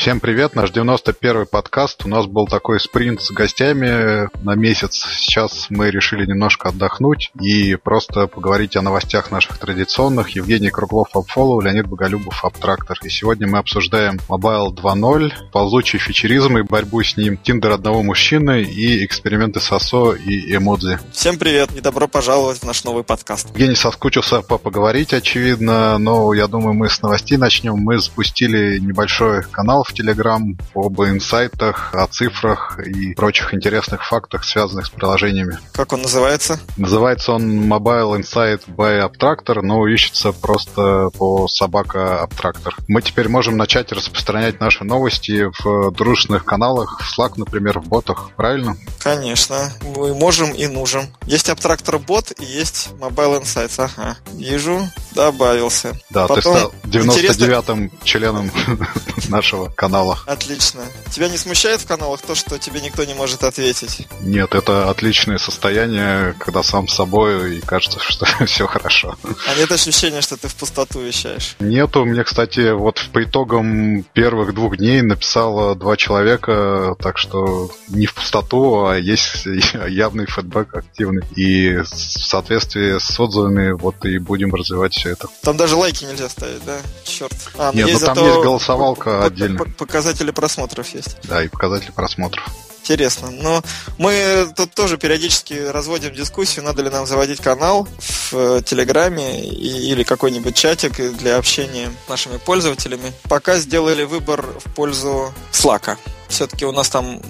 Всем привет, наш 91-й подкаст. У нас был такой спринт с гостями на месяц. Сейчас мы решили немножко отдохнуть и просто поговорить о новостях наших традиционных. Евгений Круглов, AppFollow, Леонид Боголюбов, Аптрактор. И сегодня мы обсуждаем Mobile 2.0, ползучий фичеризм и борьбу с ним, Тиндер одного мужчины и эксперименты СОСО и эмодзи. Всем привет и добро пожаловать в наш новый подкаст. Евгений соскучился по поговорить, очевидно, но я думаю, мы с новостей начнем. Мы запустили небольшой канал в Telegram об инсайтах, о цифрах и прочих интересных фактах, связанных с приложениями. Как он называется? Называется он Mobile Insight by Abtractor, но ищется просто по собака Abtractor. Мы теперь можем начать распространять наши новости в дружных каналах, в Slack, например, в ботах, правильно? Конечно, мы можем и нужен. Есть Abtractor бот и есть Mobile Insights, ага. Вижу, добавился. Да, Потом ты стал 99-м интересно... членом нашего канала. Отлично. Тебя не смущает в каналах то, что тебе никто не может ответить? Нет, это отличное состояние, когда сам с собой и кажется, что все хорошо. А нет ощущения, что ты в пустоту вещаешь? Нету. Мне, кстати, вот по итогам первых двух дней написало два человека, так что не в пустоту, а есть явный фидбэк активный. И в соответствии с отзывами вот и будем развивать все это. Там даже лайки нельзя ставить, да? Черт. А, Нет, ну там зато... есть голосовалка отдельно. Показатели просмотров есть. Да, и показатели просмотров интересно. Но мы тут тоже периодически разводим дискуссию, надо ли нам заводить канал в э, Телеграме или какой-нибудь чатик для общения с нашими пользователями. Пока сделали выбор в пользу Slack все-таки у нас там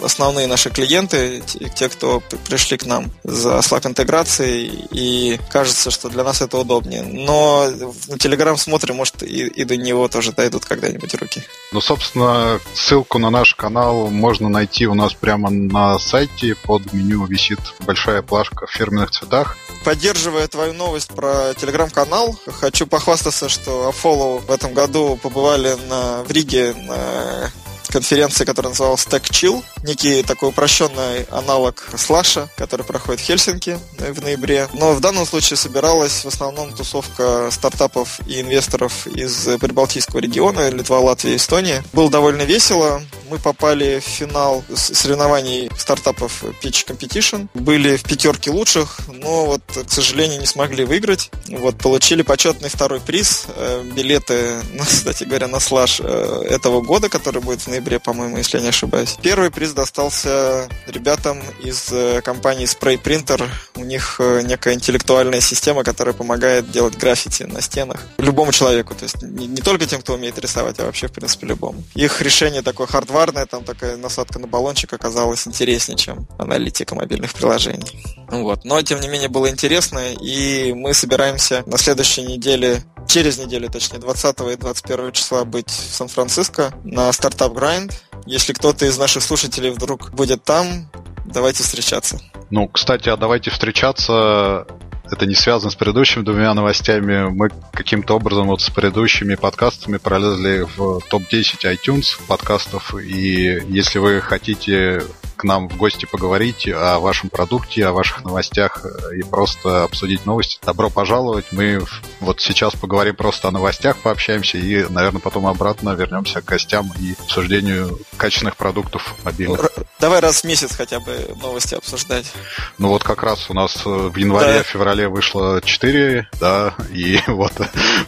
основные наши клиенты, те, кто пришли к нам за Slack интеграцией, и кажется, что для нас это удобнее. Но на Telegram смотрим, может, и, и до него тоже дойдут когда-нибудь руки. Ну, собственно, ссылку на наш канал можно найти у нас прямо на сайте. Под меню висит большая плашка в фирменных цветах. Поддерживая твою новость про телеграм-канал, хочу похвастаться, что Follow в этом году побывали на, в Риге на конференции, которая называлась Tech Chill, некий такой упрощенный аналог слаша, который проходит в Хельсинки в ноябре. Но в данном случае собиралась в основном тусовка стартапов и инвесторов из Прибалтийского региона, Литва, Латвия, Эстония. Было довольно весело. Мы попали в финал соревнований стартапов Pitch Competition. Были в пятерке лучших, но вот, к сожалению, не смогли выиграть. Вот, получили почетный второй приз. Э, билеты, кстати говоря, на слаж э, этого года, который будет в ноябре ноябре, по-моему, если я не ошибаюсь. Первый приз достался ребятам из э, компании Spray Printer. У них э, некая интеллектуальная система, которая помогает делать граффити на стенах. Любому человеку, то есть не, не только тем, кто умеет рисовать, а вообще, в принципе, любому. Их решение такое хардварное, там такая насадка на баллончик оказалась интереснее, чем аналитика мобильных приложений. Вот. Но, тем не менее, было интересно, и мы собираемся на следующей неделе через неделю, точнее, 20 и 21 числа быть в Сан-Франциско на стартап Grind. Если кто-то из наших слушателей вдруг будет там, давайте встречаться. Ну, кстати, а давайте встречаться это не связано с предыдущими двумя новостями. Мы каким-то образом вот с предыдущими подкастами пролезли в топ-10 iTunes подкастов. И если вы хотите к нам в гости поговорить о вашем продукте, о ваших новостях э, и просто обсудить новости. Добро пожаловать. Мы вот сейчас поговорим просто о новостях, пообщаемся и, наверное, потом обратно вернемся к гостям и обсуждению качественных продуктов мобильных. Давай раз в месяц хотя бы новости обсуждать. Ну вот как раз у нас в январе-феврале да. вышло 4, да, и вот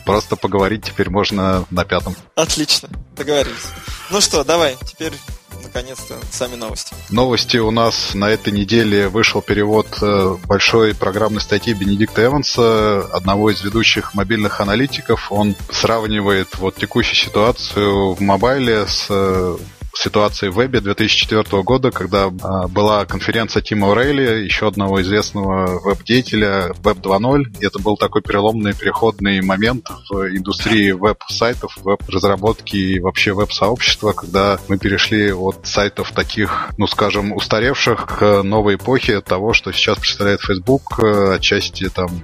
просто поговорить теперь можно на пятом. Отлично, договорились. Ну что, давай, теперь наконец-то сами новости. Новости у нас на этой неделе вышел перевод э, большой программной статьи Бенедикта Эванса, одного из ведущих мобильных аналитиков. Он сравнивает вот текущую ситуацию в мобайле с э, ситуации в вебе 2004 года, когда а, была конференция Тима Орейли, еще одного известного веб-деятеля Web 2.0. И это был такой переломный переходный момент в индустрии веб-сайтов, веб-разработки и вообще веб-сообщества, когда мы перешли от сайтов таких, ну скажем, устаревших к новой эпохе того, что сейчас представляет Facebook, э, отчасти там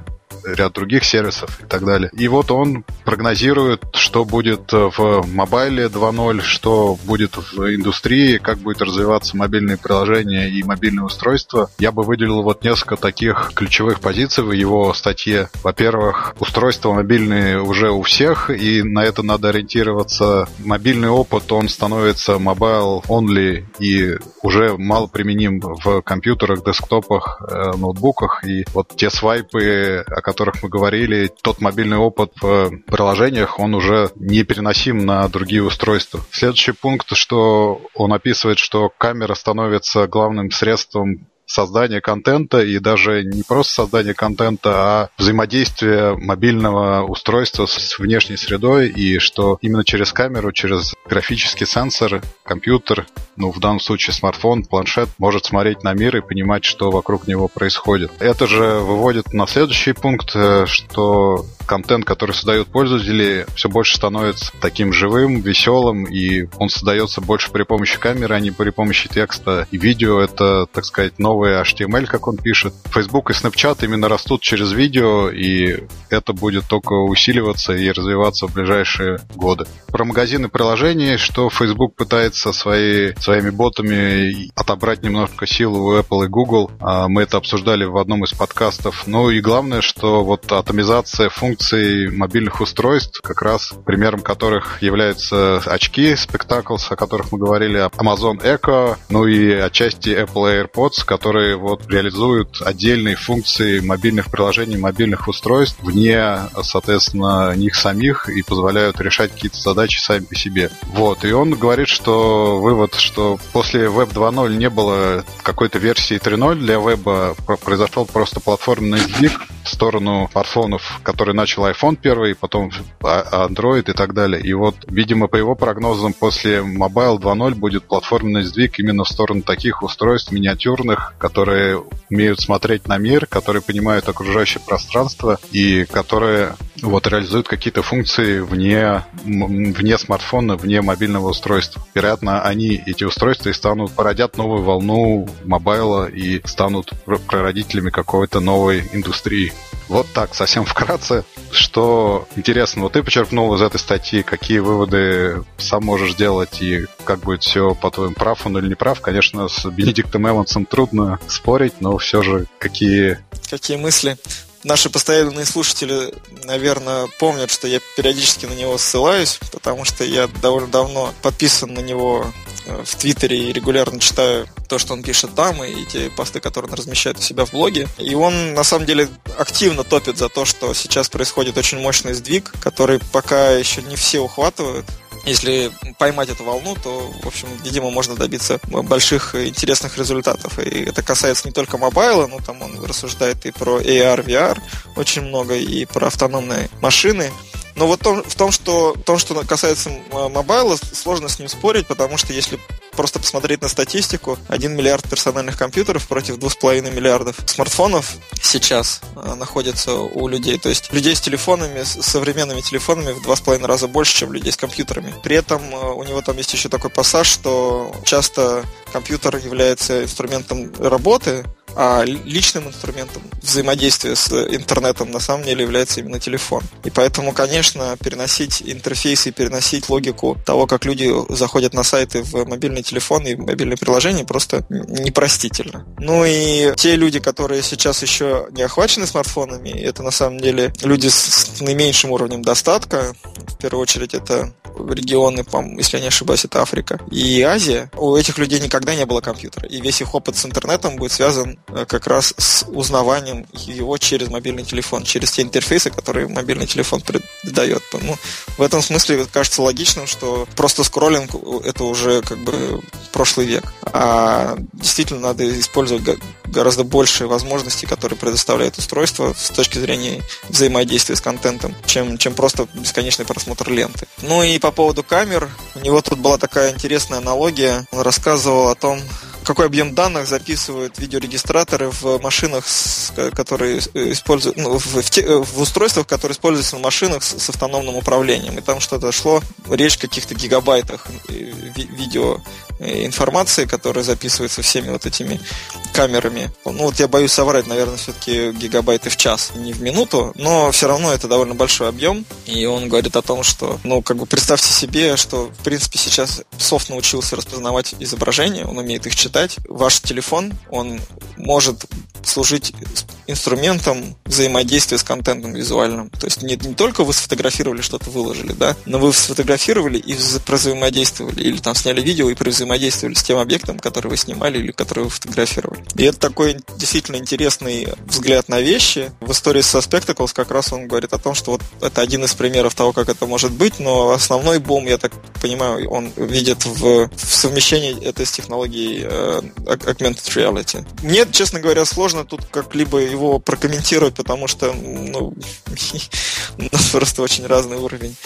ряд других сервисов и так далее. И вот он прогнозирует, что будет в мобайле 2.0, что будет в индустрии, как будет развиваться мобильные приложения и мобильные устройства. Я бы выделил вот несколько таких ключевых позиций в его статье. Во-первых, устройства мобильные уже у всех, и на это надо ориентироваться. Мобильный опыт, он становится mobile only и уже мало применим в компьютерах, десктопах, э, ноутбуках. И вот те свайпы, о которых мы говорили, тот мобильный опыт в приложениях, он уже не переносим на другие устройства. Следующий пункт, что он описывает, что камера становится главным средством создания контента и даже не просто создание контента, а взаимодействие мобильного устройства с внешней средой и что именно через камеру, через графический сенсор, компьютер, ну в данном случае смартфон, планшет может смотреть на мир и понимать, что вокруг него происходит. Это же выводит на следующий пункт, э, что контент, который создают пользователи, все больше становится таким живым, веселым, и он создается больше при помощи камеры, а не при помощи текста. И видео — это, так сказать, новый новый HTML, как он пишет. Facebook и Snapchat именно растут через видео, и это будет только усиливаться и развиваться в ближайшие годы. Про магазины приложений, что Facebook пытается свои, своими ботами отобрать немножко силу у Apple и Google. А, мы это обсуждали в одном из подкастов. Ну и главное, что вот атомизация функций мобильных устройств, как раз примером которых являются очки Spectacles, о которых мы говорили, Amazon Echo, ну и отчасти Apple AirPods, которые которые вот реализуют отдельные функции мобильных приложений, мобильных устройств вне, соответственно, них самих и позволяют решать какие-то задачи сами по себе. Вот, и он говорит, что вывод, что после Web 2.0 не было какой-то версии 3.0 для веба, произошел просто платформенный сдвиг в сторону смартфонов, который начал iPhone первый, потом а, Android и так далее. И вот, видимо, по его прогнозам, после Mobile 2.0 будет платформенный сдвиг именно в сторону таких устройств миниатюрных, которые умеют смотреть на мир, которые понимают окружающее пространство и которые вот реализуют какие-то функции вне, вне смартфона, вне мобильного устройства. Вероятно, они, эти устройства, и станут, породят новую волну мобайла и станут прародителями какой-то новой индустрии. Вот так, совсем вкратце. Что интересно, вот ты почерпнул из этой статьи, какие выводы сам можешь делать и как будет все, по-твоему, прав он или не прав. Конечно, с Бенедиктом Эвансом трудно спорить, но все же какие... Какие мысли? Наши постоянные слушатели, наверное, помнят, что я периодически на него ссылаюсь, потому что я довольно давно подписан на него э, в Твиттере и регулярно читаю то, что он пишет там, и те посты, которые он размещает у себя в блоге. И он, на самом деле, активно топит за то, что сейчас происходит очень мощный сдвиг, который пока еще не все ухватывают если поймать эту волну, то, в общем, видимо, можно добиться больших интересных результатов. И это касается не только мобайла, но там он рассуждает и про AR, VR очень много, и про автономные машины. Но вот в том, что, том, что касается мобайла, сложно с ним спорить, потому что если просто посмотреть на статистику, 1 миллиард персональных компьютеров против 2,5 миллиардов смартфонов сейчас а, находится у людей. То есть людей с телефонами, с современными телефонами в 2,5 раза больше, чем людей с компьютерами. При этом а, у него там есть еще такой пассаж, что часто компьютер является инструментом работы, а личным инструментом взаимодействия с интернетом на самом деле является именно телефон. И поэтому, конечно, переносить интерфейсы, переносить логику того, как люди заходят на сайты в мобильный телефон и мобильные приложения, просто непростительно. Ну и те люди, которые сейчас еще не охвачены смартфонами, это на самом деле люди с наименьшим уровнем достатка. В первую очередь это регионы, если я не ошибаюсь, это Африка и Азия. У этих людей никогда не было компьютера. И весь их опыт с интернетом будет связан как раз с узнаванием его через мобильный телефон, через те интерфейсы, которые мобильный телефон придает. Ну, в этом смысле кажется логичным, что просто скроллинг это уже как бы прошлый век. А действительно надо использовать гораздо больше возможностей, которые предоставляет устройство с точки зрения взаимодействия с контентом, чем, чем просто бесконечный просмотр ленты. Ну и по поводу камер, у него тут была такая интересная аналогия. Он рассказывал о том, какой объем данных записывают видеорегистраторы в машинах, которые используют, ну, в, те, в устройствах, которые используются в машинах с, с автономным управлением. И там что-то шло, речь о каких-то гигабайтах э, ви, видео э, информации, которая записывается всеми вот этими камерами. Ну вот я боюсь соврать, наверное, все-таки гигабайты в час, не в минуту, но все равно это довольно большой объем. И он говорит о том, что, ну, как бы представьте себе, что, в принципе, сейчас софт научился распознавать изображения, он умеет их читать. Ваш телефон, он может служить инструментом взаимодействия с контентом визуальным. То есть не, не только вы сфотографировали, что-то выложили, да, но вы сфотографировали и взаимодействовали, или там сняли видео и взаимодействовали с тем объектом, который вы снимали или который вы фотографировали. И это такой действительно интересный взгляд на вещи. В истории со Spectacles как раз он говорит о том, что вот это один из примеров того, как это может быть, но основной бум, я так понимаю, он видит в, в совмещении этой с технологией э, augmented reality. Мне, честно говоря, сложно тут как-либо его прокомментировать, потому что ну, у нас просто очень разный уровень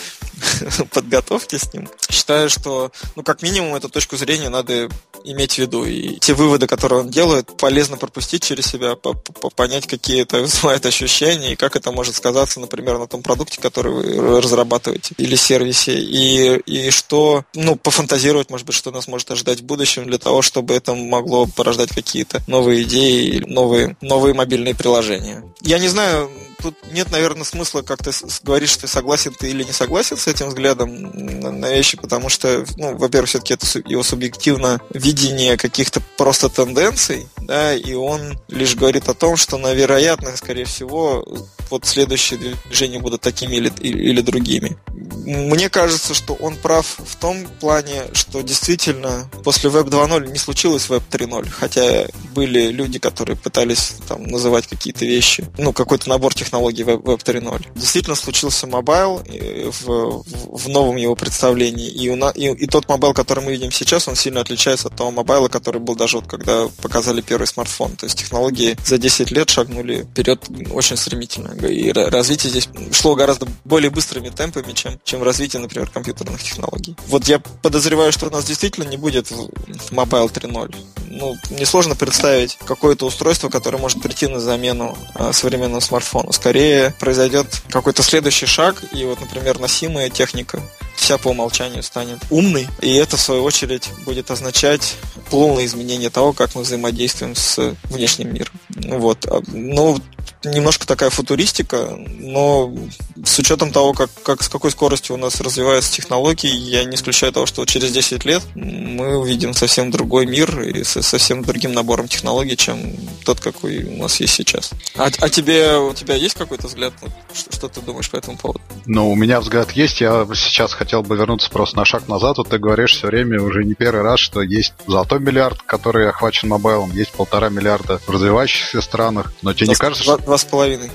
подготовки с ним. Считаю, что, ну, как минимум, эту точку зрения надо иметь в виду. И те выводы, которые он делает, полезно пропустить через себя, понять, какие это вызывает ощущения, и как это может сказаться, например, на том продукте, который вы разрабатываете, или сервисе, и, и что, ну, пофантазировать, может быть, что нас может ожидать в будущем для того, чтобы это могло порождать какие-то новые идеи, новые, новые мобильные приложения. Я не знаю, тут нет, наверное, смысла как-то говорить, что ты согласен ты или не согласен с этим взглядом на вещи, потому что, ну, во-первых, все-таки это его субъективно видение каких-то просто тенденций, да, и он лишь говорит о том, что, на вероятно, скорее всего, вот следующие движения будут такими или, или другими. Мне кажется, что он прав в том плане, что действительно после Web 2.0 не случилось Web 3.0, хотя были люди, которые пытались там называть какие-то вещи, ну, какой-то набор технологий Web, Web 3.0. Действительно случился mobile в, в новом его представлении, и, у на, и, и тот mobile, который мы видим сейчас, он сильно отличается от того mobile а, который был даже вот когда показали первый смартфон. То есть технологии за 10 лет шагнули вперед очень стремительно. И развитие здесь шло гораздо более быстрыми темпами, чем, чем развитие, например, компьютерных технологий. Вот я подозреваю, что у нас действительно не будет Mobile 3.0. Ну, несложно представить какое-то устройство, которое может прийти на замену э, современному смартфону. Скорее произойдет какой-то следующий шаг, и вот, например, носимая техника вся по умолчанию станет умной, и это, в свою очередь, будет означать полное изменение того, как мы взаимодействуем с внешним миром. Вот. А, ну, немножко такая футуристика, но с учетом того, как, как, с какой скоростью у нас развиваются технологии, я не исключаю того, что через 10 лет мы увидим совсем другой мир и со совсем другим набором технологий, чем тот, какой у нас есть сейчас. А, а тебе, у тебя есть какой-то взгляд? Что, что ты думаешь по этому поводу? Ну, у меня взгляд есть. Я сейчас хотел бы вернуться просто на шаг назад. Вот ты говоришь все время уже не первый раз, что есть золотой миллиард, который охвачен мобайлом, есть полтора миллиарда в развивающихся странах. Но тебе не кажется, что... Два с половиной.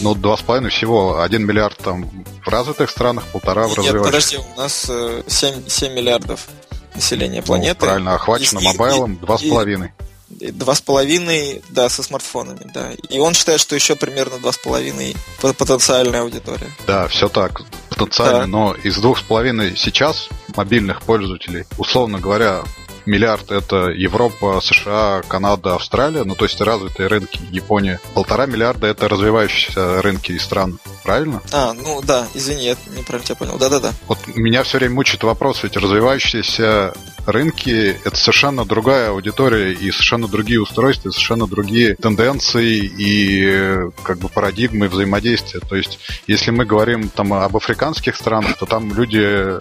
Ну, два с половиной всего. Один миллиард там в развитых странах, полтора в развивающихся. Нет, подожди, у нас 7, э, 7 миллиардов населения ну, планеты. Ну, правильно, охвачено и, мобайлом два с половиной. Два с половиной, да, со смартфонами, да. И он считает, что еще примерно два с половиной потенциальная аудитория. Да, все так, потенциально, да. но из двух с половиной сейчас мобильных пользователей, условно говоря, миллиард это Европа, США, Канада, Австралия, ну то есть развитые рынки, Япония. Полтора миллиарда это развивающиеся рынки и страны, правильно? А, ну да, извини, я неправильно тебя понял. Да-да-да. Вот меня все время мучает вопрос, ведь развивающиеся рынки это совершенно другая аудитория и совершенно другие устройства, и совершенно другие тенденции и как бы парадигмы взаимодействия. То есть, если мы говорим там об африканских странах, то там люди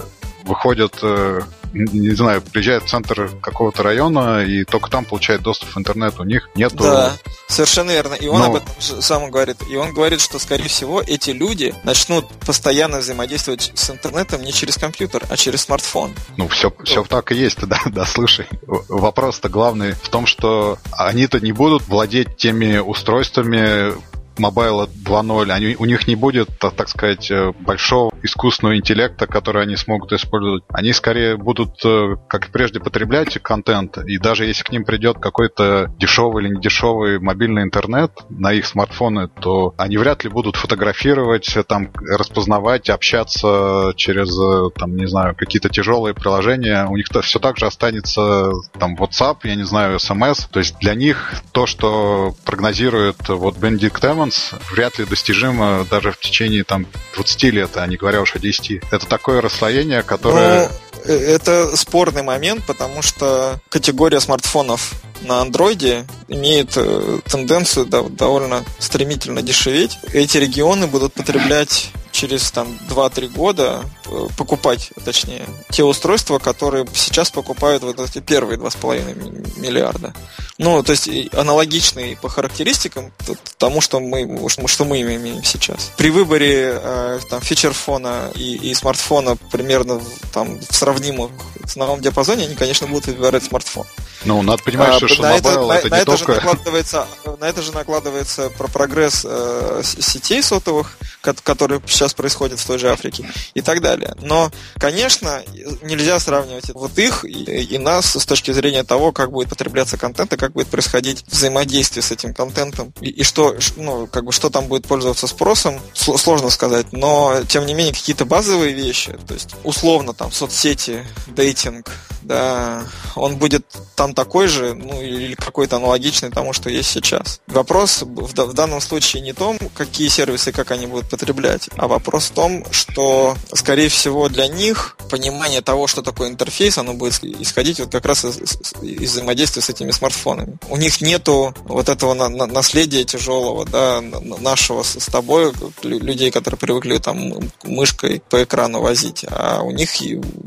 выходят э, не знаю, приезжает в центр какого-то района и только там получает доступ в интернет. У них нету... Да, совершенно верно. И он Но... об этом сам говорит. И он говорит, что, скорее всего, эти люди начнут постоянно взаимодействовать с интернетом не через компьютер, а через смартфон. Ну, все, все так и есть, да, да, слушай. Вопрос-то главный в том, что они-то не будут владеть теми устройствами, мобайла 2.0, они, у них не будет, так сказать, э, большого искусственного интеллекта, который они смогут использовать. Они скорее будут, э, как и прежде, потреблять контент, и даже если к ним придет какой-то дешевый или недешевый мобильный интернет на их смартфоны, то они вряд ли будут фотографировать, э, там, распознавать, общаться через, там, не знаю, какие-то тяжелые приложения. У них-то все так же останется там WhatsApp, я не знаю, SMS. То есть для них то, что прогнозирует вот Benedict Evans, перформанс вряд ли достижимо даже в течение там 20 лет, а не говоря уж о 10. Это такое расслоение, которое... Ну, это спорный момент, потому что категория смартфонов на андроиде имеет э, тенденцию довольно стремительно дешеветь. Эти регионы будут потреблять через там 2-3 года э, покупать, точнее, те устройства, которые сейчас покупают вот эти первые 2,5 миллиарда. Ну, то есть аналогичный по характеристикам тому, что мы, что мы имеем сейчас. При выборе э, там, фичер-фона и, и смартфона примерно там, в сравнимом ценовом диапазоне, они, конечно, будут выбирать смартфон. Ну, надо понимать, а, что, что на это, на, это на не это только... Же накладывается, на это же накладывается про прогресс э, сетей сотовых, который сейчас происходит в той же Африке и так далее. Но, конечно, нельзя сравнивать вот их и, и нас с точки зрения того, как будет потребляться контент и как будет происходить взаимодействие с этим контентом и, и что, ну, как бы, что там будет пользоваться спросом, сложно сказать. Но, тем не менее, какие-то базовые вещи, то есть, условно, там, соцсети, дейтинг, да, он будет там такой же, ну, или какой-то аналогичный тому, что есть сейчас. Вопрос в, в данном случае не том, какие сервисы, как они будут потреблять, а вопрос в том, что, скорее всего, для них понимание того, что такое интерфейс, оно будет исходить вот как раз из, из взаимодействия с этими смартфонами. У них нету вот этого на, на, наследия тяжелого, да, нашего с, с тобой, людей, которые привыкли там мышкой по экрану возить, а у них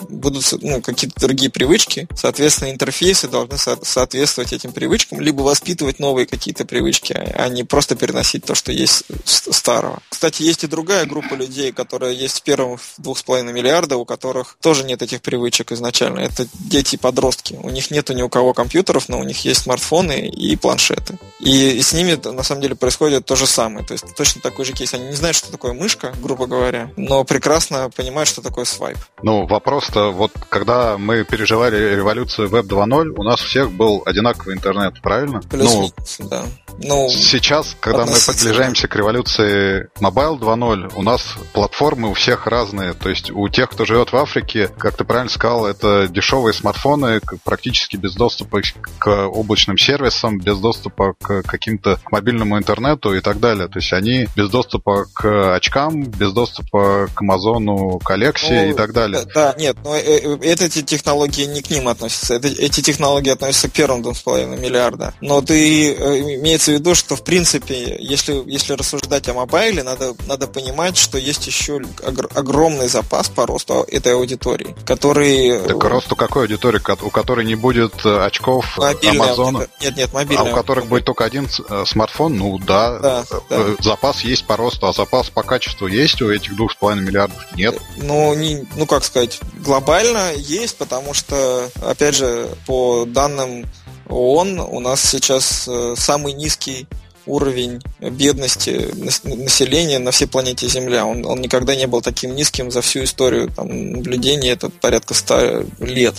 будут ну, какие-то другие привычки, соответственно, интерфейсы должны со- соответствовать этим привычкам, либо воспитывать новые какие-то привычки, а не просто переносить то, что есть старого. Кстати, есть и другая группа людей, которая есть в первом двух с половиной миллиарда, у которых тоже нет этих привычек изначально. Это дети и подростки. У них нету ни у кого компьютеров, но у них есть смартфоны и планшеты. И, и с ними на самом деле происходит то же самое. То есть точно такой же кейс. Они не знают, что такое мышка, грубо говоря, но прекрасно понимают, что такое свайп. Ну, вопрос-то, вот когда мы переживали революцию Web 2.0, у нас у всех был одинаковый интернет, правильно? Плюс-минус, ну, да. Ну, сейчас, когда мы приближаемся к революции Mobile 2.0, у нас платформы у всех разные. То есть у тех, кто живет в Африке, как ты правильно сказал, это дешевые смартфоны, практически без доступа к облачным сервисам, без доступа к каким-то мобильному интернету и так далее. То есть они без доступа к очкам, без доступа к Амазону, к Алексе ну, и так далее. Да, нет, но э, э, эти технологии не к ним относятся. Это, эти технологии относятся к первым 2,5 миллиарда. Но ты э, имеется в виду, что в принципе, если, если рассуждать о мобайле, надо, надо понимать, что есть еще огромный запас по росту этой аудитории, который... Так росту какой аудитории? У которой не будет э, очков мобильная, Амазона? Нет, нет, мобильная. А у которых будет только один э, смартфон? Ну да, да, да. запас есть по росту, а запас по качеству есть у этих двух с половиной миллиардов? Нет. Ну, не, ну как сказать, глобально есть, потому что, опять же, по данным ООН у нас сейчас э, самый низкий уровень бедности населения на всей планете Земля. Он, он никогда не был таким низким за всю историю там, наблюдения, это порядка 100 лет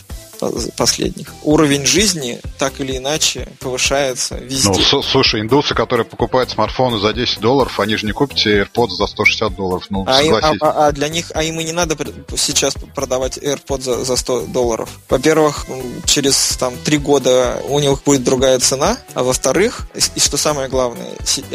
последних. Уровень жизни так или иначе повышается везде. Ну, слушай, индусы, которые покупают смартфоны за 10 долларов, они же не купят себе AirPods за 160 долларов. Ну, а, им, а, а, а для них, а им и не надо сейчас продавать AirPods за, за 100 долларов. Во-первых, через там 3 года у них будет другая цена, а во-вторых, и что самое главное,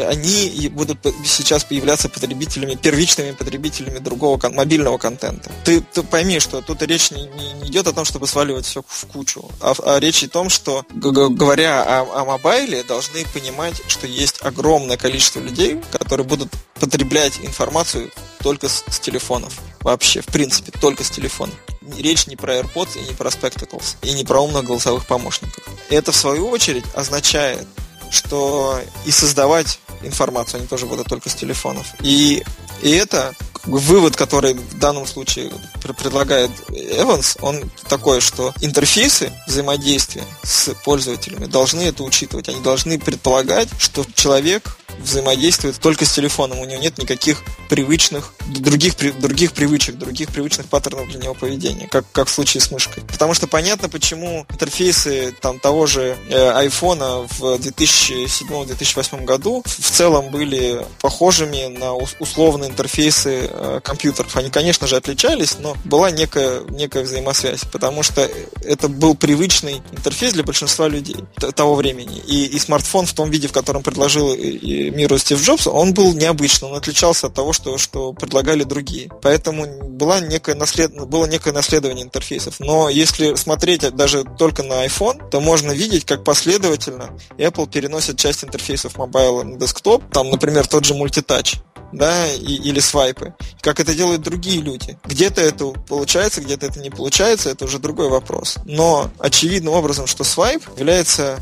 они будут сейчас появляться потребителями, первичными потребителями другого мобильного контента. Ты, ты пойми, что тут речь не, не идет о том, чтобы сваливать все в кучу. А, а речь о том, что, говоря о, о мобайле, должны понимать, что есть огромное количество людей, которые будут потреблять информацию только с, с телефонов. Вообще, в принципе, только с телефона. Речь не про AirPods и не про Spectacles, и не про умных голосовых помощников. Это, в свою очередь, означает, что и создавать информацию они тоже будут только с телефонов. И, и это вывод, который в данном случае предлагает Эванс, он такой, что интерфейсы взаимодействия с пользователями должны это учитывать. Они должны предполагать, что человек взаимодействует только с телефоном, у него нет никаких привычных, других, других привычек, других привычных паттернов для него поведения, как, как в случае с мышкой. Потому что понятно, почему интерфейсы там, того же э, айфона в 2007-2008 году в целом были похожими на условные интерфейсы э, компьютеров. Они, конечно же, отличались, но была некая, некая взаимосвязь, потому что это был привычный интерфейс для большинства людей того времени. И, и смартфон в том виде, в котором предложил и миру Стив Джобс, он был необычным, он отличался от того, что, что предлагали другие. Поэтому была некое наслед... было некое наследование интерфейсов. Но если смотреть даже только на iPhone, то можно видеть, как последовательно Apple переносит часть интерфейсов мобайла на десктоп. Там, например, тот же мультитач да, и, или свайпы. Как это делают другие люди. Где-то это получается, где-то это не получается, это уже другой вопрос. Но очевидным образом, что свайп является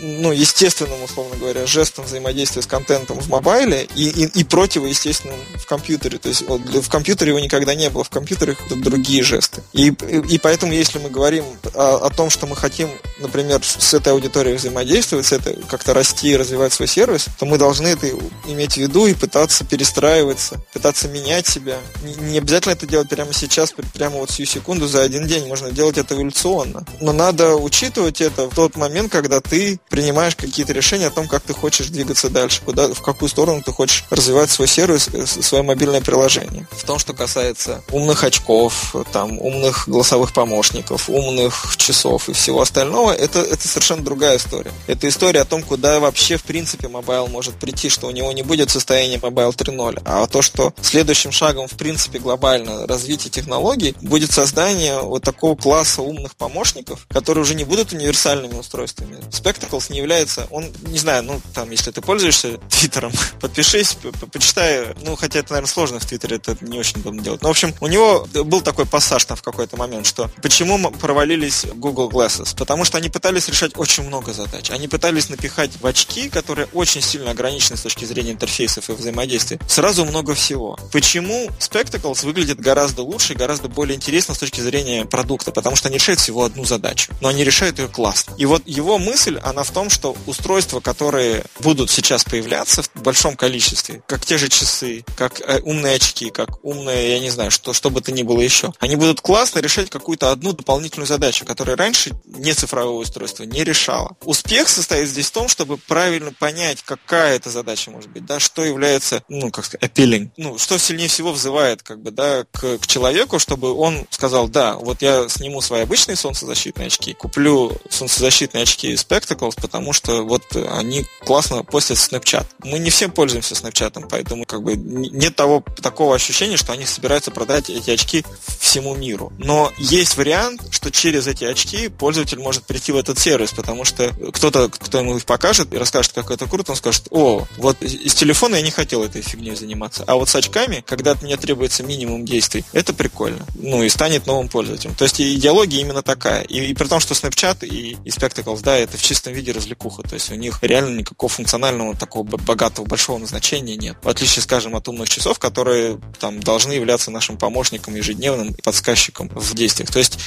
ну, естественным, условно говоря, жестом взаимодействия с контентом в мобайле и, и, и противоестественным в компьютере. То есть вот, в компьютере его никогда не было, в компьютерах другие жесты. И, и, и поэтому, если мы говорим о, о том, что мы хотим, например, с этой аудиторией взаимодействовать, с этой как-то расти и развивать свой сервис, то мы должны это иметь в виду и пытаться перестраиваться, пытаться менять себя. Не, не обязательно это делать прямо сейчас, прямо вот сию секунду за один день. Можно делать это эволюционно. Но надо учитывать это в тот момент, когда ты принимаешь какие-то решения о том, как ты хочешь двигаться дальше, куда, в какую сторону ты хочешь развивать свой сервис, э, свое мобильное приложение. В том, что касается умных очков, там, умных голосовых помощников, умных часов и всего остального, это, это совершенно другая история. Это история о том, куда вообще, в принципе, mobile может прийти, что у него не будет состояния mobile 3.0, а то, что следующим шагом, в принципе, глобально развития технологий будет создание вот такого класса умных помощников, которые уже не будут универсальными устройствами. Спектр Spectacles не является, он, не знаю, ну, там, если ты пользуешься Твиттером, подпишись, почитай, ну, хотя это, наверное, сложно в Твиттере, это не очень удобно делать. Но, в общем, у него был такой пассаж там в какой-то момент, что почему провалились Google Glasses? Потому что они пытались решать очень много задач. Они пытались напихать в очки, которые очень сильно ограничены с точки зрения интерфейсов и взаимодействия, сразу много всего. Почему Spectacles выглядит гораздо лучше гораздо более интересно с точки зрения продукта? Потому что они решают всего одну задачу, но они решают ее классно. И вот его мысль, она в том, что устройства, которые будут сейчас появляться в большом количестве, как те же часы, как э, умные очки, как умные, я не знаю, что, что бы то ни было еще, они будут классно решать какую-то одну дополнительную задачу, которую раньше не цифровое устройство не решало. Успех состоит здесь в том, чтобы правильно понять, какая эта задача может быть, да, что является, ну, как сказать, appealing, ну, что сильнее всего взывает, как бы, да, к, к человеку, чтобы он сказал, да, вот я сниму свои обычные солнцезащитные очки, куплю солнцезащитные очки Spectacles, потому что вот они классно постят Snapchat. Мы не всем пользуемся Snapchat, поэтому как бы нет того такого ощущения, что они собираются продать эти очки всему миру. Но есть вариант, что через эти очки пользователь может прийти в этот сервис, потому что кто-то, кто ему их покажет и расскажет, как это круто, он скажет, о, вот из телефона я не хотел этой фигней заниматься, а вот с очками, когда от меня требуется минимум действий, это прикольно. Ну и станет новым пользователем. То есть идеология именно такая. И, и при том, что Snapchat и, и Spectacles, да, это в чистом виде развлекуха. То есть у них реально никакого функционального такого богатого большого назначения нет. В отличие, скажем, от умных часов, которые там должны являться нашим помощником ежедневным и подсказчиком в действиях. То есть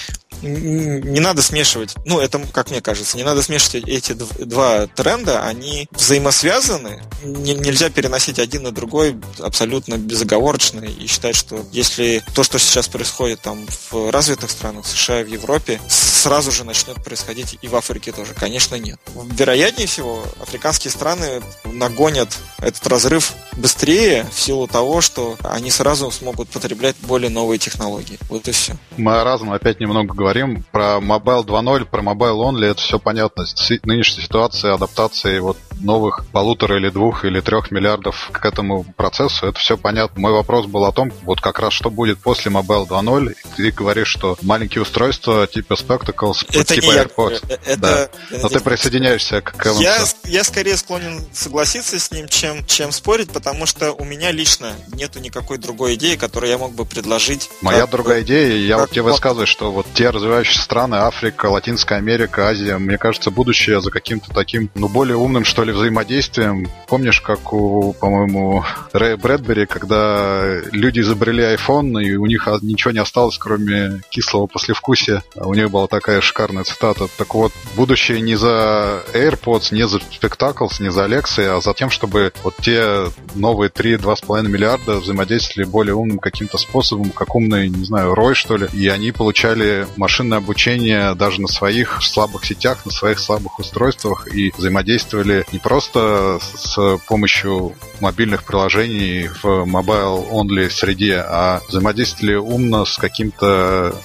не надо смешивать, ну, это, как мне кажется, не надо смешивать эти два тренда, они взаимосвязаны, нельзя переносить один на другой абсолютно безоговорочно и считать, что если то, что сейчас происходит там в развитых странах, США и в Европе, сразу же начнет происходить и в Африке тоже. Конечно, нет. Вероятнее всего, африканские страны нагонят этот разрыв быстрее в силу того, что они сразу смогут потреблять более новые технологии. Вот и все. Разном опять немного говорим. Про Mobile 2.0, про Mobile Only, это все понятно. Нынешняя ситуация адаптации вот новых полутора или двух или трех миллиардов к этому процессу, это все понятно. Мой вопрос был о том, вот как раз что будет после Mobile 2.0. Ты говоришь, что маленькие устройства типа Spectacles, это типа AirPods. Я, это, да. Но ты присоединяешься к Эвансу. Я, я скорее склонен согласиться с ним, чем, чем спорить, потому что у меня лично нету никакой другой идеи, которую я мог бы предложить. Моя как, другая идея, я вот тебе высказываю, что вот те развивающиеся страны, Африка, Латинская Америка, Азия, мне кажется, будущее за каким-то таким, ну, более умным, что ли, взаимодействием. Помнишь, как у, по-моему, Рэя Брэдбери, когда люди изобрели iPhone, и у них ничего не осталось, кроме кислого послевкусия. А у них была такая шикарная цитата. Так вот, будущее не за AirPods, не за Spectacles, не за Alexa, а за тем, чтобы вот те новые 3-2,5 миллиарда взаимодействовали более умным каким-то способом, как умный, не знаю, Рой, что ли, и они получали машинное обучение даже на своих слабых сетях, на своих слабых устройствах и взаимодействовали не просто с помощью мобильных приложений в mobile-only среде, а взаимодействовали умно с каким-то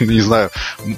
не знаю,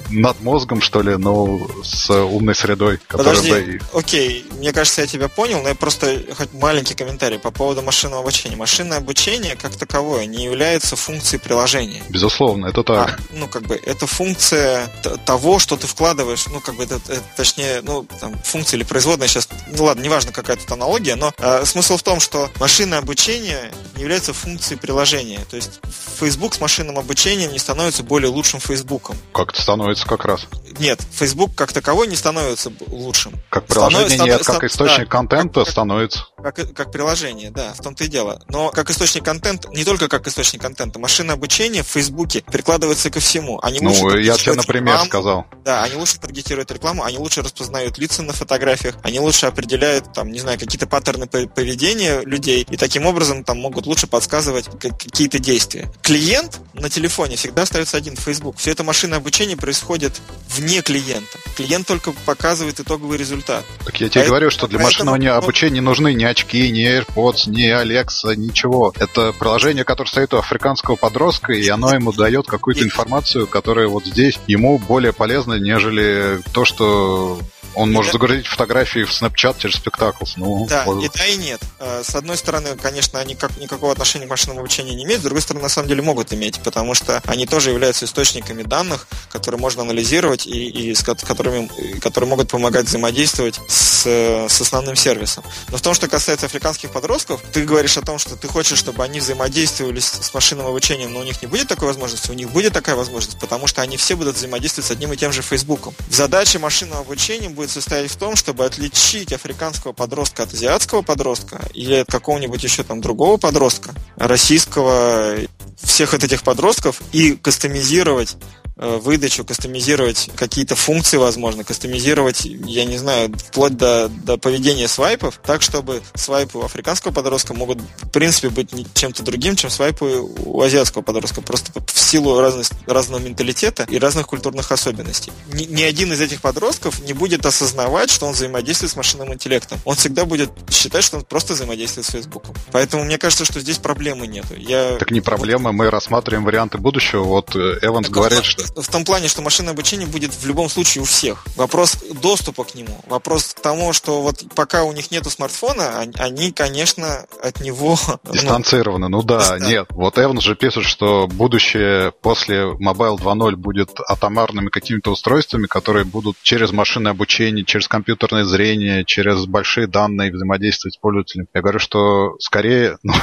над мозгом, что ли, но с умной средой. Подожди, бы... окей, мне кажется, я тебя понял, но я просто хоть маленький комментарий по поводу машинного обучения. Машинное обучение, как таковое, не является функцией приложения. Безусловно, это так. А, ну, как бы, это функция того, что ты вкладываешь, ну, как бы, это, это точнее, ну, там, функция или производная сейчас, ну, ладно, неважно, какая тут аналогия, но э, смысл в том, что машинное обучение является функцией приложения. То есть Facebook с машинным обучением не становится более лучшим Фейсбуком. Как это становится как раз? Нет, Facebook как таковой не становится лучшим. Как приложение Станов... нет, как источник да, контента как, становится. Как, как приложение, да, в том-то и дело. Но как источник контента, не только как источник контента, машинное обучение в Фейсбуке прикладывается ко всему. Они ну, я тебе, например, рекламу, сказал. Да, они лучше таргетируют рекламу, они лучше распознают лица на фотографиях, они лучше определяют, там, не знаю, какие-то паттерны поведения людей, и таким образом там могут лучше подсказывать какие-то действия. Клиент на телефоне всегда остается один в Facebook. Все это машинное обучение происходит вне клиента. Клиент только показывает итоговый результат. Так я тебе а говорю, что для машинного обучения не нужны ни очки, ни AirPods, ни Alexa, ничего. Это приложение, которое стоит у африканского подростка, и оно ему дает какую-то информацию, которая вот здесь ему более полезна, нежели то, что он и может да... загрузить фотографии в Snapchat через Spectacles. Ну, да, может. и да, и нет. Э, с одной стороны, конечно, они как, никакого отношения к машинному обучению не имеют, с другой стороны, на самом деле могут иметь, потому что они тоже являются источниками данных, которые можно анализировать и, и с которыми, которые могут помогать взаимодействовать с, с основным сервисом. Но в том, что касается африканских подростков, ты говоришь о том, что ты хочешь, чтобы они взаимодействовали с, с машинным обучением, но у них не будет такой возможности, у них будет такая возможность, потому что они все будут взаимодействовать с одним и тем же Фейсбуком. Задача машинного обучения будет состоять в том, чтобы отличить африканского подростка от азиатского подростка или от какого-нибудь еще там другого подростка, российского, всех от этих подростков и кастомизировать выдачу, кастомизировать какие-то функции, возможно, кастомизировать, я не знаю, вплоть до, до поведения свайпов, так, чтобы свайпы у африканского подростка могут, в принципе, быть чем-то другим, чем свайпы у азиатского подростка, просто в силу разных, разного менталитета и разных культурных особенностей. Ни, ни один из этих подростков не будет осознавать, что он взаимодействует с машинным интеллектом. Он всегда будет считать, что он просто взаимодействует с Фейсбуком. Поэтому мне кажется, что здесь проблемы нету. Я... Так не проблема, мы рассматриваем варианты будущего. Вот э, Эванс так говорит, что в том плане, что машинное обучение будет в любом случае у всех. Вопрос доступа к нему. Вопрос к тому, что вот пока у них нету смартфона, они, конечно, от него... Ну, Дистанцированы. Ну, ну да, да, нет. Вот Эван же пишет, что будущее после Mobile 2.0 будет атомарными какими-то устройствами, которые будут через машинное обучение, через компьютерное зрение, через большие данные взаимодействовать с пользователем. Я говорю, что скорее, ну,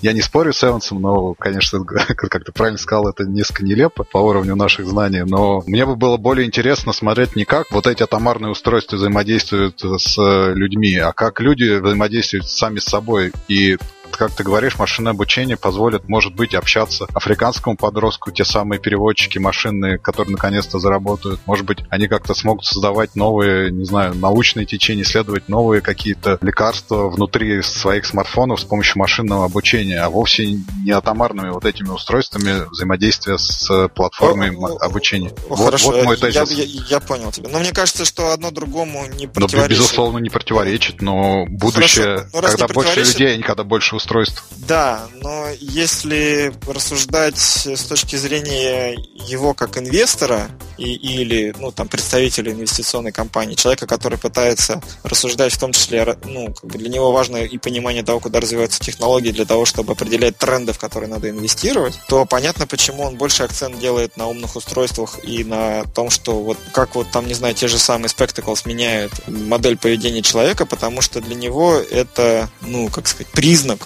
я не спорю с Эвансом, но, конечно, как ты правильно сказал, это несколько нелепо по уровню наших наших знаний, но мне бы было более интересно смотреть не как вот эти атомарные устройства взаимодействуют с людьми, а как люди взаимодействуют сами с собой. И как ты говоришь, машинное обучение позволит, может быть, общаться африканскому подростку, те самые переводчики машинные, которые наконец-то заработают. Может быть, они как-то смогут создавать новые, не знаю, научные течения, исследовать новые какие-то лекарства внутри своих смартфонов с помощью машинного обучения, а вовсе не атомарными вот этими устройствами взаимодействия с платформой о, обучения. О, вот, хорошо, вот мой тезис. Я, я, я понял тебя. Но мне кажется, что одно другому не противоречит. Но, безусловно, не противоречит, но будущее, хорошо, когда больше людей, когда больше устройств. Да, но если рассуждать с точки зрения его как инвестора и, или ну, там, представителя инвестиционной компании, человека, который пытается рассуждать в том числе, ну, как бы для него важно и понимание того, куда развиваются технологии для того, чтобы определять тренды, в которые надо инвестировать, то понятно, почему он больше акцент делает на умных устройствах и на том, что вот как вот там, не знаю, те же самые Spectacles меняют модель поведения человека, потому что для него это, ну, как сказать, признак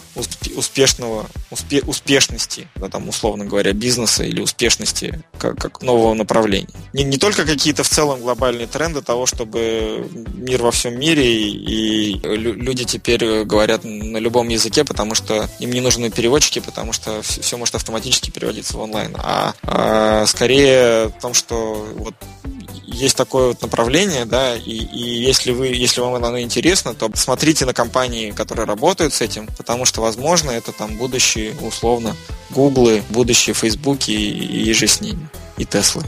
успешного, успе, успешности, да, там, условно говоря, бизнеса или успешности как, как нового направления. Не, не только какие-то в целом глобальные тренды того, чтобы мир во всем мире и, и люди теперь говорят на любом языке, потому что им не нужны переводчики, потому что все, все может автоматически переводиться в онлайн, а, а скорее в том, что вот есть такое вот направление, да, и, и если вы, если вам оно интересно, то смотрите на компании, которые работают с этим, потому что, возможно, это там будущие, условно, Гуглы, будущие Фейсбуки и, и же с ними, и Теслы.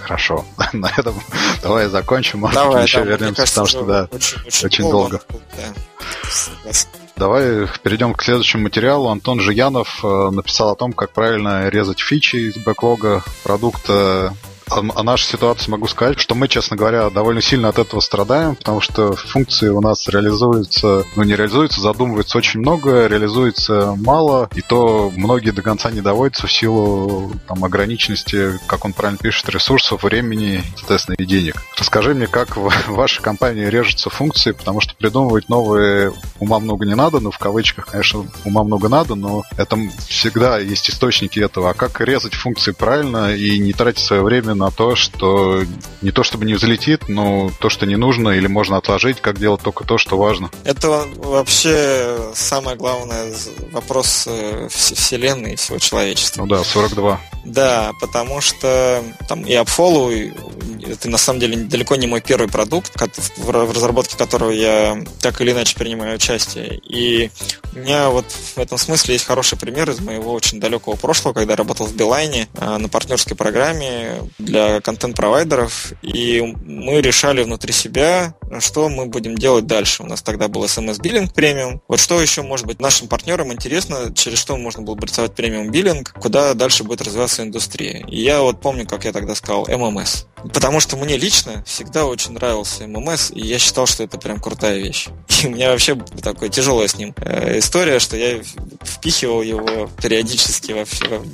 Хорошо, на этом давай закончим, может давай, еще да, вернемся, кажется, потому что да, очень, очень, очень долго. долго. Да. Давай перейдем к следующему материалу. Антон Жиянов э, написал о том, как правильно резать фичи из бэклога продукта о, о нашей ситуации могу сказать, что мы, честно говоря, довольно сильно от этого страдаем, потому что функции у нас реализуются, ну не реализуются, задумывается очень много, реализуется мало, и то многие до конца не доводятся в силу там, ограниченности, как он правильно пишет, ресурсов, времени, соответственно, и денег. Расскажи мне, как в вашей компании режутся функции, потому что придумывать новые ума много не надо, ну в кавычках, конечно, ума много надо, но это всегда есть источники этого. А как резать функции правильно и не тратить свое время на то, что не то чтобы не взлетит, но то, что не нужно или можно отложить, как делать только то, что важно. Это вообще самое главное вопрос э, Вселенной и всего человечества. Ну да, 42. Да, потому что там и AppFollow, это на самом деле далеко не мой первый продукт, в разработке которого я так или иначе принимаю участие. И у меня вот в этом смысле есть хороший пример из моего очень далекого прошлого, когда я работал в Билайне э, на партнерской программе для контент-провайдеров, и мы решали внутри себя, что мы будем делать дальше. У нас тогда был SMS биллинг премиум. Вот что еще может быть нашим партнерам интересно, через что можно было бы рисовать премиум биллинг, куда дальше будет развиваться индустрия. И я вот помню, как я тогда сказал, ММС. Потому что мне лично всегда очень нравился ММС, и я считал, что это прям крутая вещь. И у меня вообще такая тяжелая с ним э, история, что я впихивал его периодически во, во,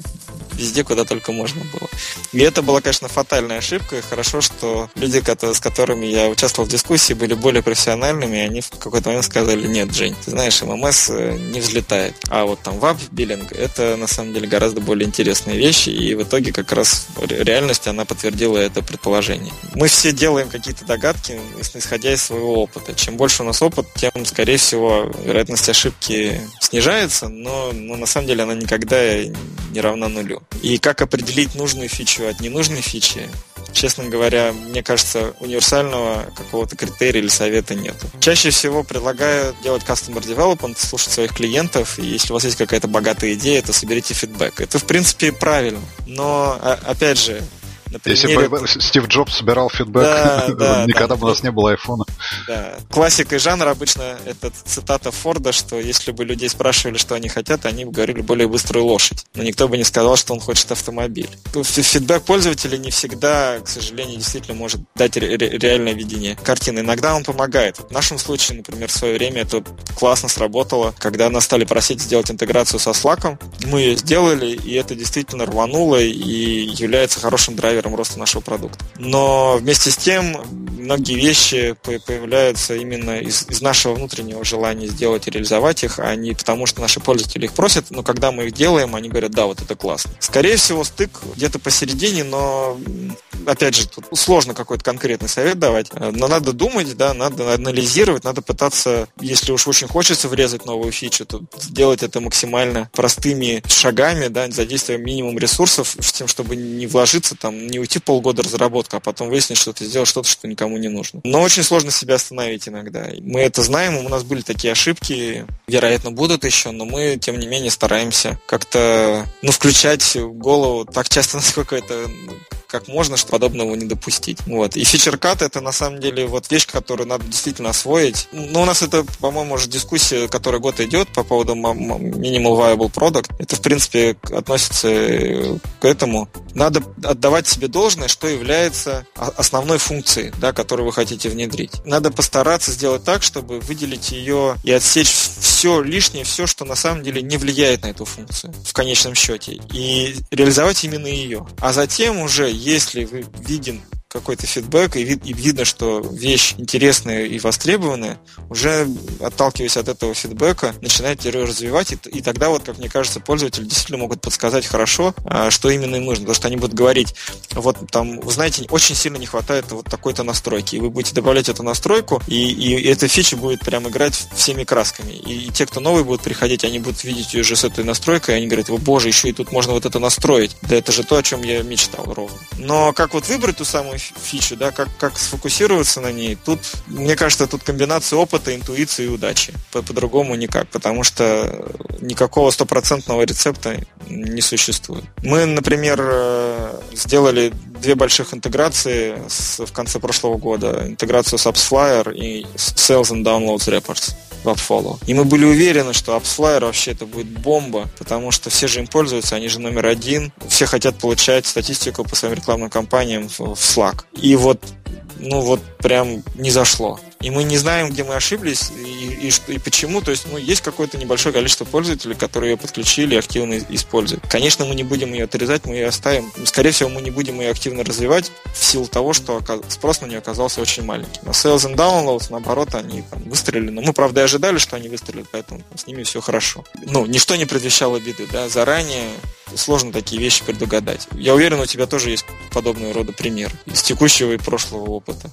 везде, куда только можно было. И это была, конечно, фатальная ошибка. И хорошо, что люди, с которыми я участвовал в дискуссии, были более профессиональными, и они в какой-то момент сказали, нет, Жень, ты знаешь, ММС э, не взлетает. А вот там веб-биллинг, это на самом деле гораздо более интересная вещь, и в итоге как раз реальность, она подтвердила это предположение. Мы все делаем какие-то догадки, исходя из своего опыта. Чем больше у нас опыт, тем, скорее всего, вероятность ошибки снижается, но, но на самом деле она никогда не равна нулю. И как определить нужную фичу от ненужной фичи, честно говоря, мне кажется, универсального какого-то критерия или совета нет. Чаще всего предлагаю делать customer development, слушать своих клиентов, и если у вас есть какая-то богатая идея, то соберите фидбэк. Это, в принципе, правильно. Но, а, опять же, на примере... Если бы Стив Джобс собирал фидбэк, да, да, никогда бы у нас не было айфона. Да. Классика жанра обычно это цитата Форда, что если бы людей спрашивали, что они хотят, они бы говорили более быструю лошадь. Но никто бы не сказал, что он хочет автомобиль. Фидбэк пользователя не всегда, к сожалению, действительно может дать ре- реальное видение картины. Иногда он помогает. В нашем случае, например, в свое время это классно сработало, когда нас стали просить сделать интеграцию со Slack. Мы ее сделали, и это действительно рвануло и является хорошим драйвером драйвером роста нашего продукта. Но вместе с тем многие вещи появляются именно из, из нашего внутреннего желания сделать и реализовать их, а не потому, что наши пользователи их просят, но когда мы их делаем, они говорят, да, вот это классно. Скорее всего, стык где-то посередине, но опять же, тут сложно какой-то конкретный совет давать. Но надо думать, да, надо анализировать, надо пытаться, если уж очень хочется врезать новую фичу, то сделать это максимально простыми шагами, да, задействуя минимум ресурсов, с тем, чтобы не вложиться там, не уйти полгода разработка, а потом выяснить, что ты сделал что-то, что никому не нужно. Но очень сложно себя остановить иногда. Мы это знаем, у нас были такие ошибки, вероятно, будут еще, но мы, тем не менее, стараемся как-то, ну, включать голову так часто, насколько это как можно, чтобы подобного не допустить. Вот. И фичеркат это на самом деле вот вещь, которую надо действительно освоить. Ну, у нас это, по-моему, уже дискуссия, которая год идет по поводу minimal viable product. Это, в принципе, относится к этому. Надо отдавать себе должное, что является основной функцией, да, которую вы хотите внедрить. Надо постараться сделать так, чтобы выделить ее и отсечь все лишнее, все, что на самом деле не влияет на эту функцию в конечном счете. И реализовать именно ее. А затем уже, если вы виден какой-то фидбэк, и, вид, и видно, что вещь интересная и востребованная, уже отталкиваясь от этого фидбэка, начинаете ее развивать, и, и тогда, вот, как мне кажется, пользователи действительно могут подсказать хорошо, а, что именно им нужно, потому что они будут говорить, вот там, вы знаете, очень сильно не хватает вот такой-то настройки, и вы будете добавлять эту настройку, и, и, эта фича будет прям играть всеми красками, и, и те, кто новые будут приходить, они будут видеть ее уже с этой настройкой, и они говорят, о боже, еще и тут можно вот это настроить, да это же то, о чем я мечтал ровно. Но как вот выбрать ту самую фичу, да, как, как сфокусироваться на ней. Тут, мне кажется, тут комбинация опыта, интуиции и удачи. По- по-другому никак, потому что никакого стопроцентного рецепта не существует. Мы, например, э, сделали две больших интеграции с, в конце прошлого года. Интеграцию с AppsFlyer и Sales and Downloads Reports. В AppFollow. И мы были уверены, что AppsFlyer вообще это будет бомба, потому что все же им пользуются, они же номер один. Все хотят получать статистику по своим рекламным кампаниям в Slack. И вот ну вот прям не зашло. И мы не знаем, где мы ошиблись и, и, и почему. То есть, ну, есть какое-то небольшое количество пользователей, которые ее подключили и активно используют. Конечно, мы не будем ее отрезать, мы ее оставим. Скорее всего, мы не будем ее активно развивать в силу того, что спрос на нее оказался очень маленький. На Sales and Downloads, наоборот, они там выстрелили. Но мы, правда, и ожидали, что они выстрелят, поэтому с ними все хорошо. Ну, ничто не предвещало беды, да, заранее сложно такие вещи предугадать. Я уверен, у тебя тоже есть подобного рода пример из текущего и прошлого опыта.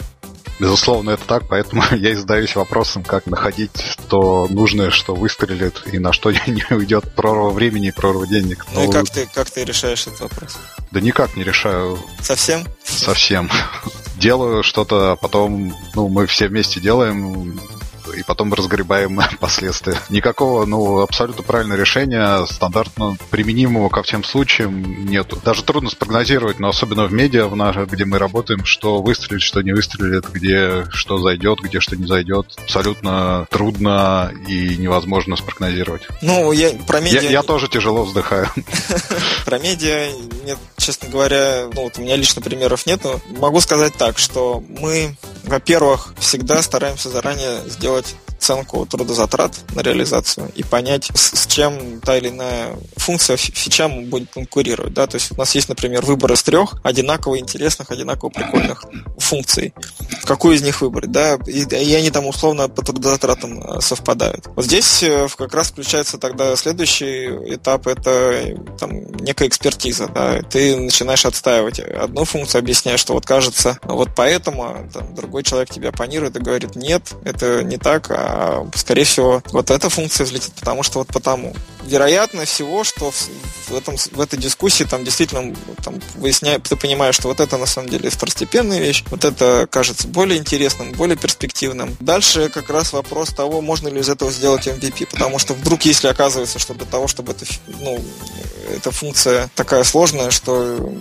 Безусловно, это так, поэтому я и задаюсь вопросом, как находить то нужное, что выстрелит, и на что не уйдет прорва времени и прорва денег. Ну, ну и как ты, как ты решаешь этот вопрос? Да никак не решаю. Совсем? Совсем. Делаю что-то, а потом, ну, мы все вместе делаем, и потом разгребаем последствия. Никакого, ну, абсолютно правильного решения, стандартно применимого ко всем случаям нету. Даже трудно спрогнозировать, но особенно в медиа, в наш, где мы работаем, что выстрелит, что не выстрелит, где что зайдет, где что не зайдет. Абсолютно трудно и невозможно спрогнозировать. Ну, я про медиа... Я, я тоже тяжело вздыхаю. Про медиа, нет, честно говоря, ну, вот у меня лично примеров нету. Могу сказать так, что мы, во-первых, всегда стараемся заранее сделать делать оценку трудозатрат на реализацию и понять, с, с чем та или иная функция, фича будет конкурировать. Да? То есть у нас есть, например, выбор из трех одинаково интересных, одинаково прикольных функций. Какую из них выбрать? Да? И, и они там условно по трудозатратам э, совпадают. Вот здесь э, как раз включается тогда следующий этап, это там, некая экспертиза. Да? Ты начинаешь отстаивать одну функцию, объясняешь, что вот кажется, вот поэтому а, там, другой человек тебя оппонирует и говорит, нет, это не так, а, скорее всего, вот эта функция взлетит, потому что вот потому. Вероятно всего, что в, этом, в этой дискуссии там действительно там, выясняешь, ты понимаешь, что вот это на самом деле второстепенная вещь, вот это кажется более интересным, более перспективным. Дальше как раз вопрос того, можно ли из этого сделать MVP, потому что вдруг, если оказывается, что для того, чтобы это, ну, эта функция такая сложная, что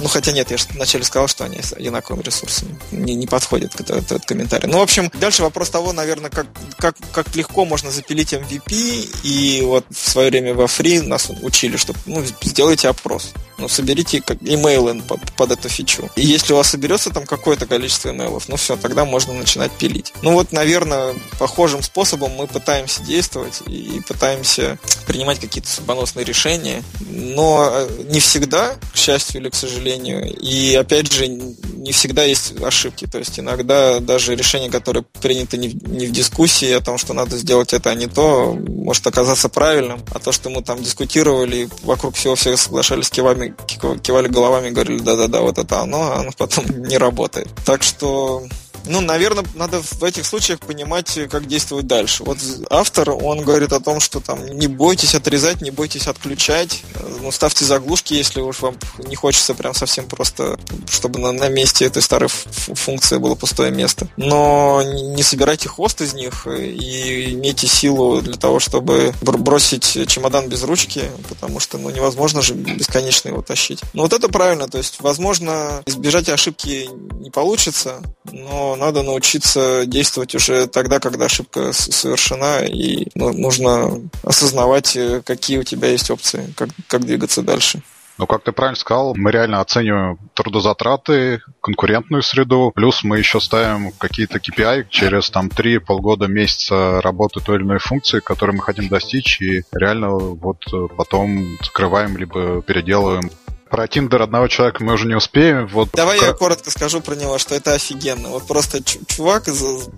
ну, хотя нет, я же вначале сказал, что они с одинаковыми ресурсами. Не, не подходит к этот, этот комментарий. Ну, в общем, дальше вопрос того, наверное, как, как, как легко можно запилить MVP. И вот в свое время во Free нас учили, что ну, сделайте опрос. Ну, соберите как имейлы под эту фичу. И если у вас соберется там какое-то количество имейлов, ну все, тогда можно начинать пилить. Ну вот, наверное, похожим способом мы пытаемся действовать и пытаемся принимать какие-то судьбоносные решения. Но э, не всегда, к счастью или к сожалению. И опять же, не всегда есть ошибки. То есть иногда даже решение, которое принято не в, не в дискуссии о том, что надо сделать это, а не то, может оказаться правильным. А то, что мы там дискутировали, вокруг всего все соглашались, кивами, кивали головами, говорили, да-да-да, вот это оно, а оно потом не работает. Так что ну, наверное, надо в этих случаях понимать, как действовать дальше. Вот автор, он говорит о том, что там не бойтесь отрезать, не бойтесь отключать, ну, ставьте заглушки, если уж вам не хочется прям совсем просто, чтобы на, на месте этой старой функции было пустое место. Но не собирайте хвост из них и имейте силу для того, чтобы бросить чемодан без ручки, потому что, ну, невозможно же бесконечно его тащить. Ну, вот это правильно, то есть, возможно, избежать ошибки не получится, но надо научиться действовать уже тогда, когда ошибка совершена, и ну, нужно осознавать, э, какие у тебя есть опции, как, как двигаться дальше. Ну, как ты правильно сказал, мы реально оцениваем трудозатраты, конкурентную среду, плюс мы еще ставим какие-то KPI через там 3 полгода, месяца работы той или иной функции, которые мы хотим достичь, и реально вот потом скрываем либо переделываем про Тиндер одного человека мы уже не успеем. Вот Давай я коротко скажу про него, что это офигенно. Вот просто чувак,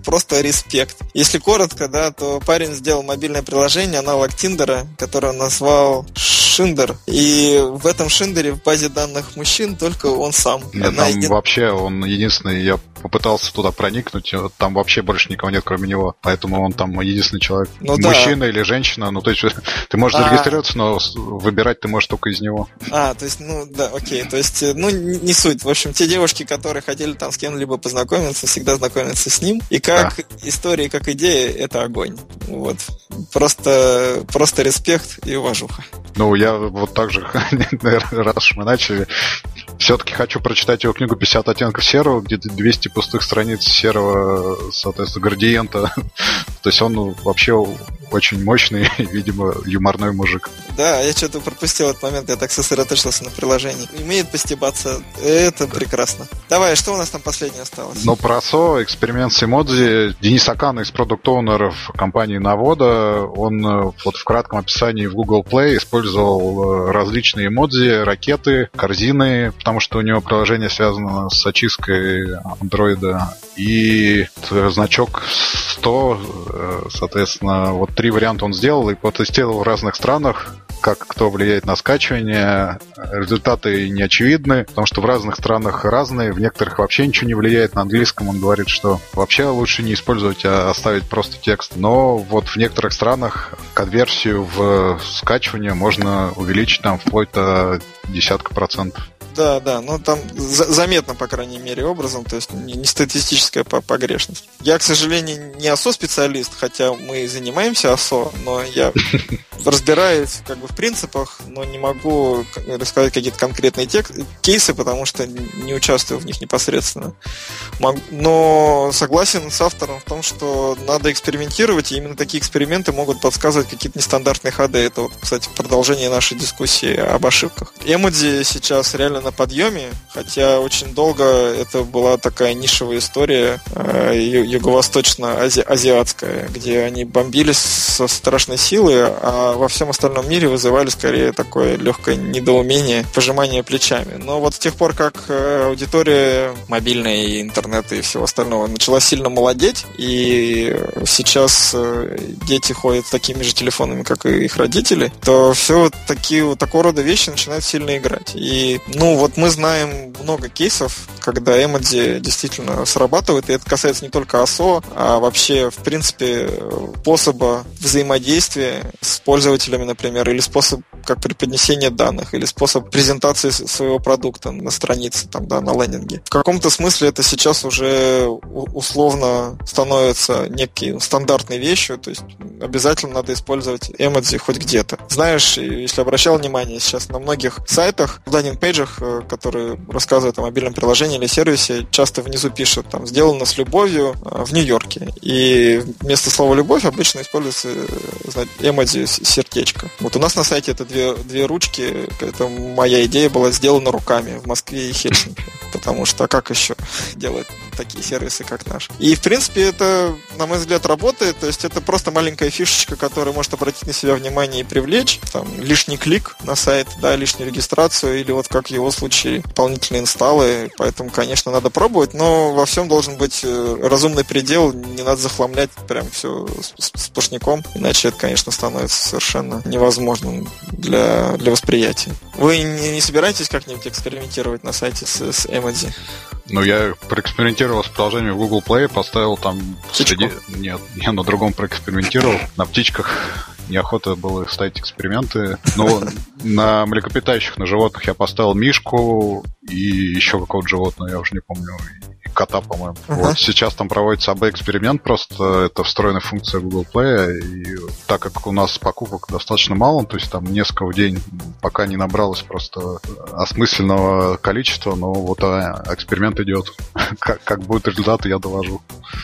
просто респект. Если коротко, да, то парень сделал мобильное приложение, аналог Тиндера, которое он назвал Шиндер. И в этом Шиндере в базе данных мужчин только он сам. Нет, там един... вообще он единственный, я попытался туда проникнуть, там вообще больше никого нет, кроме него. Поэтому он там единственный человек. Ну, Мужчина да. или женщина. Ну, то есть ты можешь а... зарегистрироваться, но выбирать ты можешь только из него. А, то есть, ну, да, окей. То есть, ну, не суть. В общем, те девушки, которые хотели там с кем-либо познакомиться, всегда знакомятся с ним. И как да. история, как идея, это огонь. Вот. Просто, просто респект и уважуха. Ну, я вот так же, раз уж мы начали, Все-таки хочу прочитать его книгу «50 оттенков серого», где 200 пустых страниц серого, соответственно, градиента. То есть он вообще очень мощный, видимо, юморной мужик. Да, я что-то пропустил этот момент, я так сосредоточился на приложении. Умеет постебаться, это прекрасно. Давай, что у нас там последнее осталось? Ну, про СО, эксперимент с эмодзи. Денис Акан из продукт-оунеров компании Навода, он э, вот в кратком описании в Google Play использовал э, различные эмодзи, ракеты, корзины, потому что у него приложение связано с очисткой андроида. И значок 100, э, соответственно, вот три варианта он сделал и потестировал в разных странах как кто влияет на скачивание. Результаты не очевидны, потому что в разных странах разные, в некоторых вообще ничего не влияет. На английском он говорит, что вообще лучше не использовать, а оставить просто текст. Но вот в некоторых странах конверсию в скачивание можно увеличить там вплоть до десятка процентов. Да, да, ну там за- заметно, по крайней мере, образом, то есть не, не статистическая погрешность. Я, к сожалению, не ОСО-специалист, хотя мы занимаемся ОСО, но я разбираюсь как бы в принципах, но не могу рассказать какие-то конкретные тек- кейсы, потому что не участвую в них непосредственно. Но согласен с автором в том, что надо экспериментировать, и именно такие эксперименты могут подсказывать какие-то нестандартные ходы. Это вот, кстати, продолжение нашей дискуссии об ошибках. Эмоди сейчас реально на подъеме, хотя очень долго это была такая нишевая история э, юго-восточно-азиатская, где они бомбились со страшной силой, а во всем остальном мире вызывали скорее такое легкое недоумение, пожимание плечами. Но вот с тех пор, как э, аудитория мобильная и интернета и всего остального начала сильно молодеть, и сейчас э, дети ходят с такими же телефонами, как и их родители, то все вот такие вот такого рода вещи начинают сильно играть. И, ну, ну, вот мы знаем много кейсов, когда эмодзи действительно срабатывает, и это касается не только АСО, а вообще, в принципе, способа взаимодействия с пользователями, например, или способ как преподнесения данных, или способ презентации своего продукта на странице, там, да, на лендинге. В каком-то смысле это сейчас уже условно становится некой стандартной вещью, то есть обязательно надо использовать эмодзи хоть где-то. Знаешь, если обращал внимание, сейчас на многих сайтах, в лендинг-пейджах которые рассказывают о мобильном приложении или сервисе, часто внизу пишут там «сделано с любовью э, в Нью-Йорке». И вместо слова «любовь» обычно используется э, эмодзи сердечко. Вот у нас на сайте это две, две ручки. Это моя идея была сделана руками в Москве и Хельсинки. Потому что а как еще делать такие сервисы, как наш? И, в принципе, это, на мой взгляд, работает. То есть это просто маленькая фишечка, которая может обратить на себя внимание и привлечь. Там, лишний клик на сайт, да, лишнюю регистрацию, или вот как в его случае дополнительные инсталлы. Поэтому, конечно, надо пробовать, но во всем должен быть э, разумный предел. Не надо захламлять прям все сплошняком, иначе это, конечно, становится совершенно невозможным для, для восприятия. Вы не, не собираетесь как-нибудь экспериментировать на сайте с, с Emoji? Ну, я проэкспериментировал с приложением Google Play, поставил там... Птичку? Среди... Нет, я на другом проэкспериментировал, на птичках. Неохота было ставить эксперименты. Но на млекопитающих, на животных я поставил мишку и еще какого-то животного, я уже не помню кота, по-моему. Uh-huh. Вот сейчас там проводится АБ-эксперимент, просто это встроенная функция Google Play, и так как у нас покупок достаточно мало, то есть там несколько в день, пока не набралось просто осмысленного количества, но вот а, эксперимент идет. как, как будет результат, я доложу.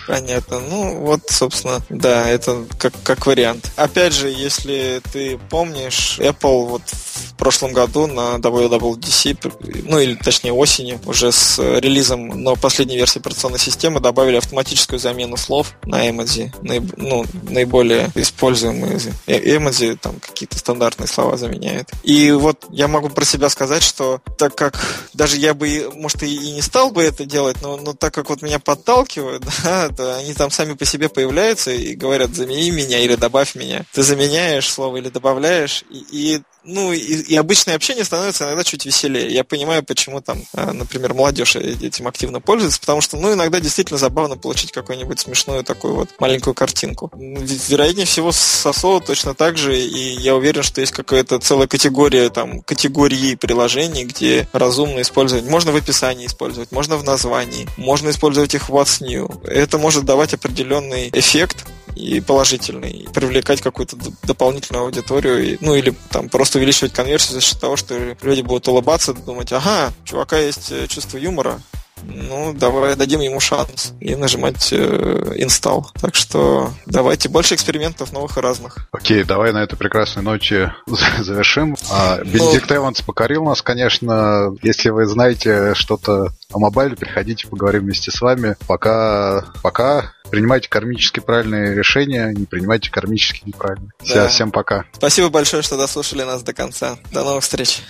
Понятно. Ну, вот, собственно, да, это как, как вариант. Опять же, если ты помнишь, Apple вот в прошлом году на WWDC, ну или точнее осенью, уже с релизом, но последней версии операционной системы добавили автоматическую замену слов на эмодзи, наиб, ну, наиболее используемые э, эмодзи, там какие-то стандартные слова заменяют. И вот я могу про себя сказать, что так как даже я бы, может, и не стал бы это делать, но, но так как вот меня подталкивают, да, то они там сами по себе появляются и говорят, замени меня или добавь меня. Ты заменяешь слово или добавляешь, и, и ну, и, и обычное общение становится иногда чуть веселее. Я понимаю, почему там, а, например, молодежь этим активно пользуется, потому что, ну, иногда действительно забавно получить какую-нибудь смешную такую вот маленькую картинку. Вероятнее всего, с СОСО точно так же, и я уверен, что есть какая-то целая категория, там, категории приложений, где разумно использовать. Можно в описании использовать, можно в названии, можно использовать их в What's New. Это может давать определенный эффект, и положительный, и привлекать какую-то дополнительную аудиторию, и, ну или там просто увеличивать конверсию за счет того, что люди будут улыбаться, думать, ага, чувака есть э, чувство юмора, ну, давай дадим ему шанс и нажимать э, install. Так что давайте больше экспериментов новых и разных. Окей, давай на этой прекрасной ноте завершим. А, Бенедикт ну, Эванс покорил нас, конечно. Если вы знаете что-то о мобайле, приходите, поговорим вместе с вами. Пока, пока принимайте кармически правильные решения, не принимайте кармически неправильные. Да. Всем пока. Спасибо большое, что дослушали нас до конца. До новых встреч.